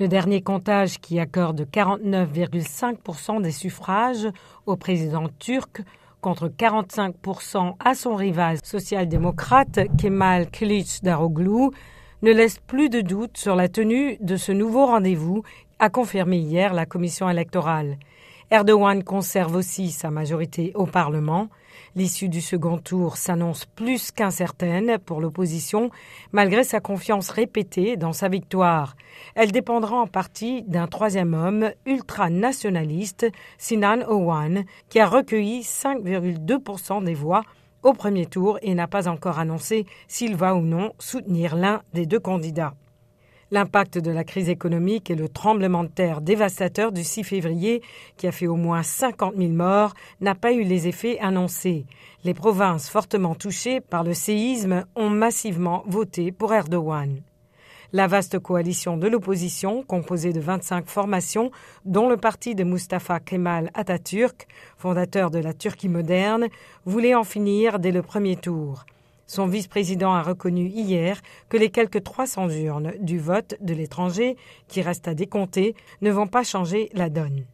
Le dernier comptage qui accorde 49,5% des suffrages au président turc contre 45% à son rival social-démocrate Kemal Kılıçdaroğlu ne laisse plus de doute sur la tenue de ce nouveau rendez-vous, a confirmé hier la commission électorale. Erdogan conserve aussi sa majorité au Parlement. L'issue du second tour s'annonce plus qu'incertaine pour l'opposition, malgré sa confiance répétée dans sa victoire. Elle dépendra en partie d'un troisième homme ultranationaliste, Sinan Owan, qui a recueilli 5,2% des voix au premier tour et n'a pas encore annoncé s'il va ou non soutenir l'un des deux candidats. L'impact de la crise économique et le tremblement de terre dévastateur du 6 février, qui a fait au moins 50 000 morts, n'a pas eu les effets annoncés. Les provinces fortement touchées par le séisme ont massivement voté pour Erdogan. La vaste coalition de l'opposition, composée de 25 formations, dont le parti de Mustafa Kemal Atatürk, fondateur de la Turquie moderne, voulait en finir dès le premier tour. Son vice-président a reconnu hier que les quelques 300 urnes du vote de l'étranger qui restent à décompter ne vont pas changer la donne.